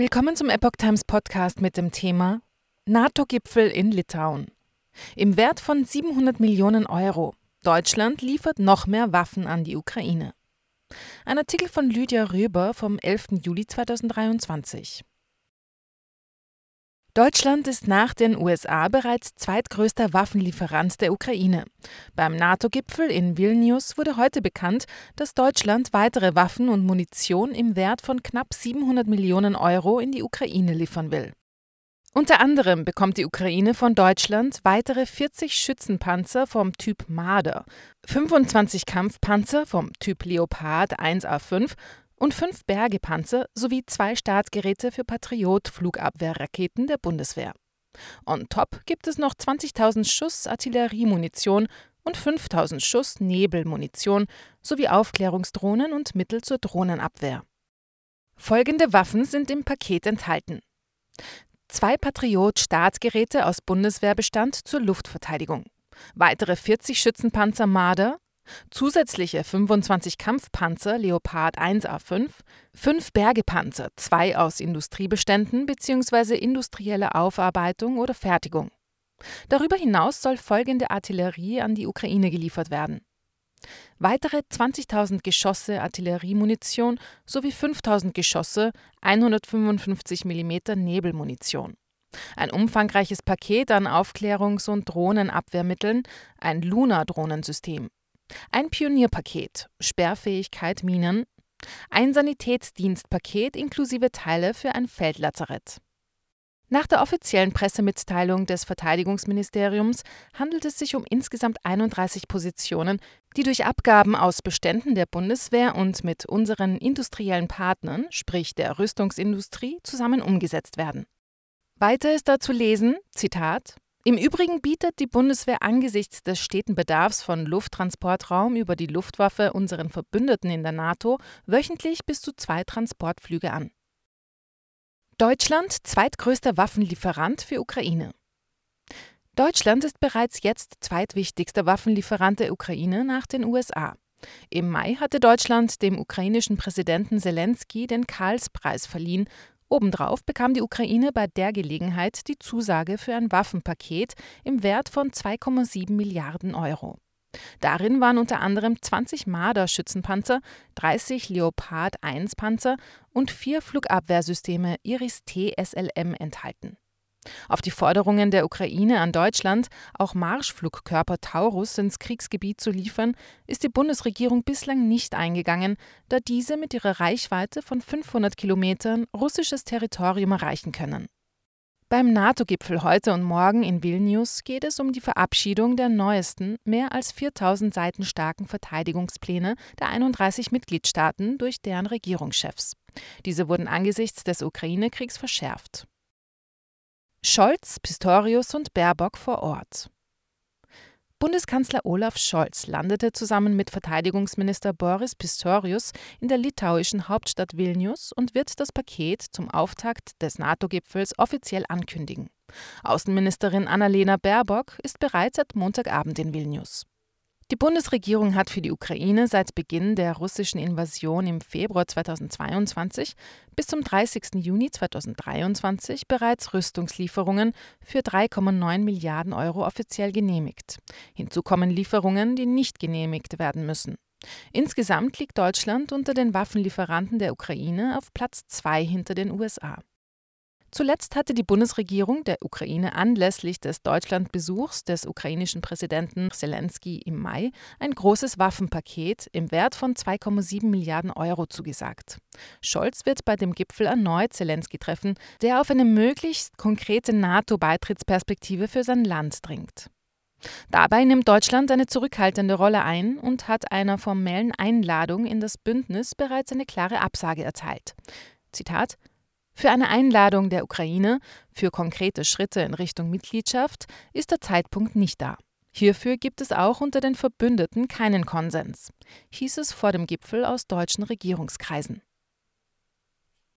Willkommen zum Epoch Times Podcast mit dem Thema NATO-Gipfel in Litauen. Im Wert von 700 Millionen Euro. Deutschland liefert noch mehr Waffen an die Ukraine. Ein Artikel von Lydia Röber vom 11. Juli 2023. Deutschland ist nach den USA bereits zweitgrößter Waffenlieferant der Ukraine. Beim NATO-Gipfel in Vilnius wurde heute bekannt, dass Deutschland weitere Waffen und Munition im Wert von knapp 700 Millionen Euro in die Ukraine liefern will. Unter anderem bekommt die Ukraine von Deutschland weitere 40 Schützenpanzer vom Typ Marder, 25 Kampfpanzer vom Typ Leopard 1A5 und fünf Bergepanzer sowie zwei Startgeräte für Patriot-Flugabwehrraketen der Bundeswehr. On top gibt es noch 20.000 Schuss Artilleriemunition und 5.000 Schuss Nebelmunition sowie Aufklärungsdrohnen und Mittel zur Drohnenabwehr. Folgende Waffen sind im Paket enthalten. Zwei Patriot-Startgeräte aus Bundeswehrbestand zur Luftverteidigung, weitere 40 Schützenpanzer Marder, zusätzliche 25 Kampfpanzer Leopard 1A5, fünf Bergepanzer, zwei aus Industriebeständen bzw. industrielle Aufarbeitung oder Fertigung. Darüber hinaus soll folgende Artillerie an die Ukraine geliefert werden. Weitere 20.000 Geschosse Artilleriemunition sowie 5.000 Geschosse 155 mm Nebelmunition. Ein umfangreiches Paket an Aufklärungs- und Drohnenabwehrmitteln, ein Luna-Drohnensystem, ein Pionierpaket, Sperrfähigkeit Minen, ein Sanitätsdienstpaket inklusive Teile für ein Feldlazarett. Nach der offiziellen Pressemitteilung des Verteidigungsministeriums handelt es sich um insgesamt 31 Positionen, die durch Abgaben aus Beständen der Bundeswehr und mit unseren industriellen Partnern, sprich der Rüstungsindustrie, zusammen umgesetzt werden. Weiter ist da zu lesen, Zitat, im Übrigen bietet die Bundeswehr angesichts des steten Bedarfs von Lufttransportraum über die Luftwaffe unseren Verbündeten in der NATO wöchentlich bis zu zwei Transportflüge an. Deutschland zweitgrößter Waffenlieferant für Ukraine. Deutschland ist bereits jetzt zweitwichtigster Waffenlieferant der Ukraine nach den USA. Im Mai hatte Deutschland dem ukrainischen Präsidenten Zelensky den Karlspreis verliehen Obendrauf bekam die Ukraine bei der Gelegenheit die Zusage für ein Waffenpaket im Wert von 2,7 Milliarden Euro. Darin waren unter anderem 20 Marder-Schützenpanzer, 30 Leopard 1-Panzer und vier Flugabwehrsysteme Iris-T SLM enthalten. Auf die Forderungen der Ukraine an Deutschland, auch Marschflugkörper Taurus ins Kriegsgebiet zu liefern, ist die Bundesregierung bislang nicht eingegangen, da diese mit ihrer Reichweite von 500 Kilometern russisches Territorium erreichen können. Beim NATO-Gipfel heute und morgen in Vilnius geht es um die Verabschiedung der neuesten, mehr als 4000 Seiten starken Verteidigungspläne der 31 Mitgliedstaaten durch deren Regierungschefs. Diese wurden angesichts des Ukraine-Kriegs verschärft. Scholz, Pistorius und Baerbock vor Ort. Bundeskanzler Olaf Scholz landete zusammen mit Verteidigungsminister Boris Pistorius in der litauischen Hauptstadt Vilnius und wird das Paket zum Auftakt des NATO-Gipfels offiziell ankündigen. Außenministerin Annalena Baerbock ist bereits seit Montagabend in Vilnius. Die Bundesregierung hat für die Ukraine seit Beginn der russischen Invasion im Februar 2022 bis zum 30. Juni 2023 bereits Rüstungslieferungen für 3,9 Milliarden Euro offiziell genehmigt. Hinzu kommen Lieferungen, die nicht genehmigt werden müssen. Insgesamt liegt Deutschland unter den Waffenlieferanten der Ukraine auf Platz zwei hinter den USA. Zuletzt hatte die Bundesregierung der Ukraine anlässlich des Deutschlandbesuchs des ukrainischen Präsidenten Zelensky im Mai ein großes Waffenpaket im Wert von 2,7 Milliarden Euro zugesagt. Scholz wird bei dem Gipfel erneut Zelensky treffen, der auf eine möglichst konkrete NATO-Beitrittsperspektive für sein Land dringt. Dabei nimmt Deutschland eine zurückhaltende Rolle ein und hat einer formellen Einladung in das Bündnis bereits eine klare Absage erteilt. Zitat für eine Einladung der Ukraine für konkrete Schritte in Richtung Mitgliedschaft ist der Zeitpunkt nicht da. Hierfür gibt es auch unter den Verbündeten keinen Konsens, hieß es vor dem Gipfel aus deutschen Regierungskreisen.